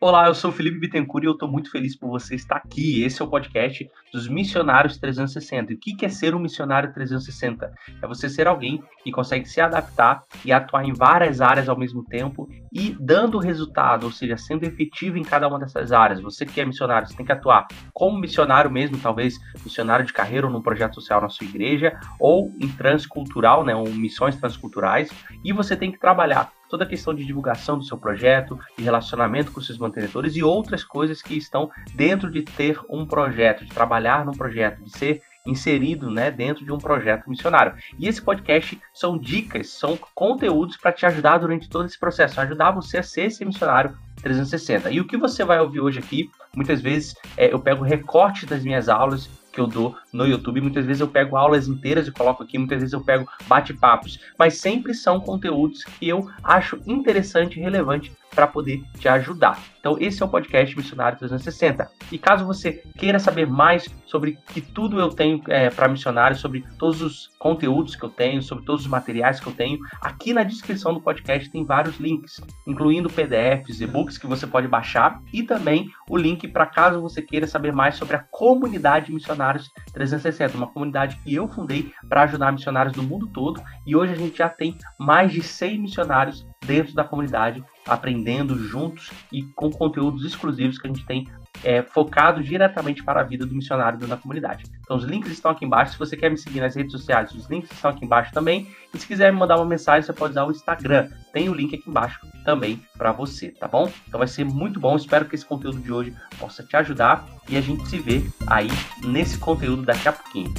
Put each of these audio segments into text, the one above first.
Olá, eu sou Felipe Bittencourt e eu estou muito feliz por você estar aqui. Esse é o podcast dos Missionários 360. E o que é ser um missionário 360? É você ser alguém que consegue se adaptar e atuar em várias áreas ao mesmo tempo e dando resultado, ou seja, sendo efetivo em cada uma dessas áreas. Você que é missionário, você tem que atuar como missionário mesmo, talvez missionário de carreira ou num projeto social na sua igreja, ou em transcultural, né, ou missões transculturais, e você tem que trabalhar toda a questão de divulgação do seu projeto, de relacionamento com seus mantenedores e outras coisas que estão dentro de ter um projeto, de trabalhar num projeto, de ser inserido né, dentro de um projeto missionário. E esse podcast são dicas, são conteúdos para te ajudar durante todo esse processo, ajudar você a ser esse missionário 360. E o que você vai ouvir hoje aqui, muitas vezes é, eu pego recorte das minhas aulas que eu dou no YouTube. Muitas vezes eu pego aulas inteiras e coloco aqui, muitas vezes eu pego bate-papos, mas sempre são conteúdos que eu acho interessante e relevante para poder te ajudar. Então, esse é o podcast Missionário 360. E caso você queira saber mais sobre que tudo eu tenho é, para missionários, sobre todos os conteúdos que eu tenho, sobre todos os materiais que eu tenho, aqui na descrição do podcast tem vários links, incluindo PDFs, e-books que você pode baixar e também o link para caso você queira saber mais sobre a comunidade Missionários 360, uma comunidade que eu fundei para ajudar missionários do mundo todo e hoje a gente já tem mais de 100 missionários dentro da comunidade aprendendo juntos e com conteúdos exclusivos que a gente tem é, focado diretamente para a vida do missionário da comunidade. Então os links estão aqui embaixo. Se você quer me seguir nas redes sociais, os links estão aqui embaixo também. E se quiser me mandar uma mensagem, você pode usar o Instagram. Tem o link aqui embaixo também para você, tá bom? Então vai ser muito bom. Espero que esse conteúdo de hoje possa te ajudar e a gente se vê aí nesse conteúdo daqui a pouquinho.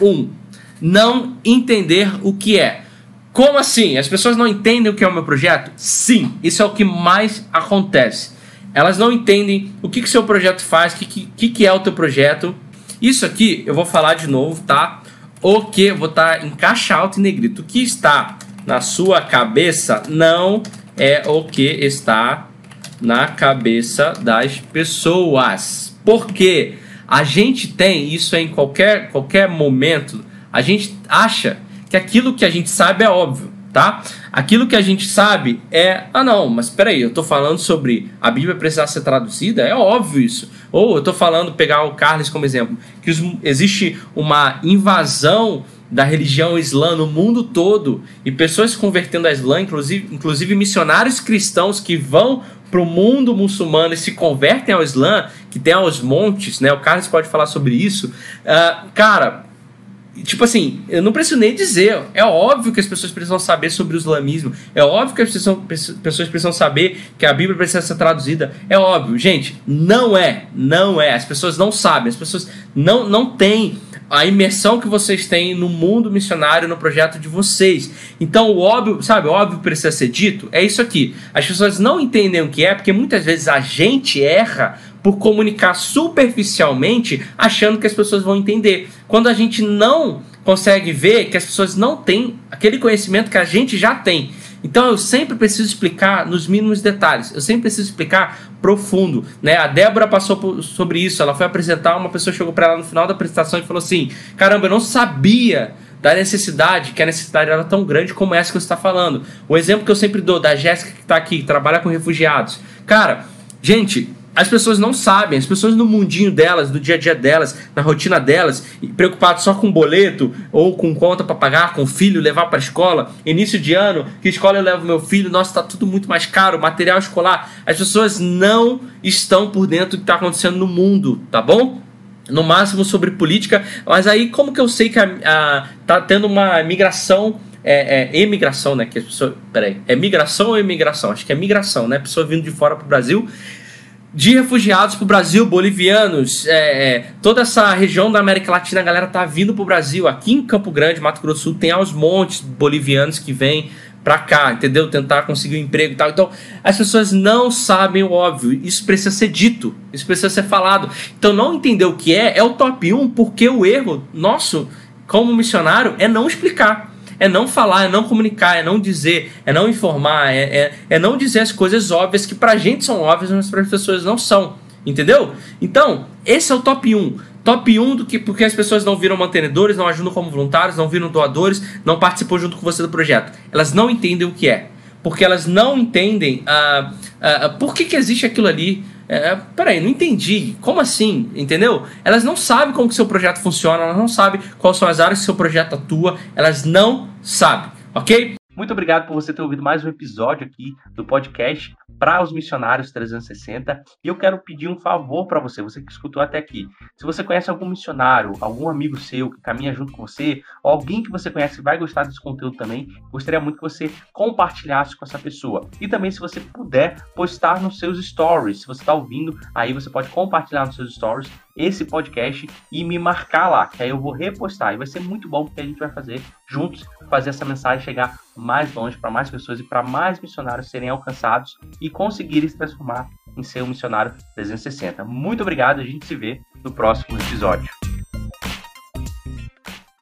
1. Um, não entender o que é. Como assim? As pessoas não entendem o que é o meu projeto? Sim, isso é o que mais acontece. Elas não entendem o que o seu projeto faz, o que, que, que é o teu projeto. Isso aqui eu vou falar de novo, tá? O que, vou estar tá em caixa alta e negrito. O que está na sua cabeça não é o que está na cabeça das pessoas. Porque a gente tem, isso é em qualquer, qualquer momento, a gente acha que aquilo que a gente sabe é óbvio, tá? Aquilo que a gente sabe é, ah não, mas peraí, eu tô falando sobre a Bíblia precisar ser traduzida, é óbvio isso. Ou eu tô falando, pegar o Carlos como exemplo, que os, existe uma invasão da religião islã no mundo todo e pessoas se convertendo ao Islã, inclusive, inclusive missionários cristãos que vão para o mundo muçulmano e se convertem ao Islã, que tem aos montes, né? O Carlos pode falar sobre isso. Uh, cara, Tipo assim, eu não preciso nem dizer. É óbvio que as pessoas precisam saber sobre o islamismo. É óbvio que as pessoas precisam saber que a Bíblia precisa ser traduzida. É óbvio. Gente, não é. Não é. As pessoas não sabem. As pessoas não, não têm a imersão que vocês têm no mundo missionário, no projeto de vocês. Então, o óbvio, sabe, o óbvio precisa ser dito. É isso aqui. As pessoas não entendem o que é, porque muitas vezes a gente erra por comunicar superficialmente, achando que as pessoas vão entender. Quando a gente não consegue ver que as pessoas não têm aquele conhecimento que a gente já tem. Então eu sempre preciso explicar nos mínimos detalhes, eu sempre preciso explicar profundo. Né? A Débora passou por, sobre isso, ela foi apresentar, uma pessoa chegou para ela no final da apresentação e falou assim: Caramba, eu não sabia da necessidade, que a necessidade era tão grande como essa que você está falando. O exemplo que eu sempre dou da Jéssica que está aqui, que trabalha com refugiados. Cara, gente, as pessoas não sabem, as pessoas no mundinho delas, do dia a dia delas, na rotina delas, preocupadas só com boleto ou com conta para pagar, com filho, levar para escola, início de ano, que escola eu levo meu filho, nossa, tá tudo muito mais caro, material escolar. As pessoas não estão por dentro do que está acontecendo no mundo, tá bom? No máximo sobre política, mas aí como que eu sei que a, a, tá tendo uma migração é, é, emigração, né? Que as pessoas. Peraí, é migração ou imigração? Acho que é migração, né? Pessoa vindo de fora para o Brasil de refugiados para o Brasil, bolivianos, é, é, toda essa região da América Latina, a galera tá vindo para o Brasil. Aqui em Campo Grande, Mato Grosso Sul, tem aos montes bolivianos que vêm para cá, entendeu? Tentar conseguir um emprego e tal. Então, as pessoas não sabem o óbvio. Isso precisa ser dito, isso precisa ser falado. Então, não entender o que é é o top 1, porque o erro nosso como missionário é não explicar é não falar, é não comunicar, é não dizer, é não informar, é, é, é não dizer as coisas óbvias que pra gente são óbvias, mas para as pessoas não são. Entendeu? Então, esse é o top 1. Top 1 do que porque as pessoas não viram mantenedores, não ajudam como voluntários, não viram doadores, não participam junto com você do projeto. Elas não entendem o que é. Porque elas não entendem uh, uh, por que, que existe aquilo ali. É, peraí, não entendi. Como assim? Entendeu? Elas não sabem como que seu projeto funciona, elas não sabem quais são as áreas que seu projeto atua, elas não sabem, ok? Muito obrigado por você ter ouvido mais um episódio aqui do podcast para os missionários 360. E eu quero pedir um favor para você, você que escutou até aqui. Se você conhece algum missionário, algum amigo seu que caminha junto com você, ou alguém que você conhece que vai gostar desse conteúdo também, gostaria muito que você compartilhasse com essa pessoa. E também, se você puder, postar nos seus stories. Se você está ouvindo, aí você pode compartilhar nos seus stories esse podcast e me marcar lá, que aí eu vou repostar. E vai ser muito bom porque a gente vai fazer juntos, fazer essa mensagem chegar mais longe para mais pessoas e para mais missionários serem alcançados e conseguirem se transformar em ser um missionário 360. Muito obrigado, a gente se vê no próximo episódio.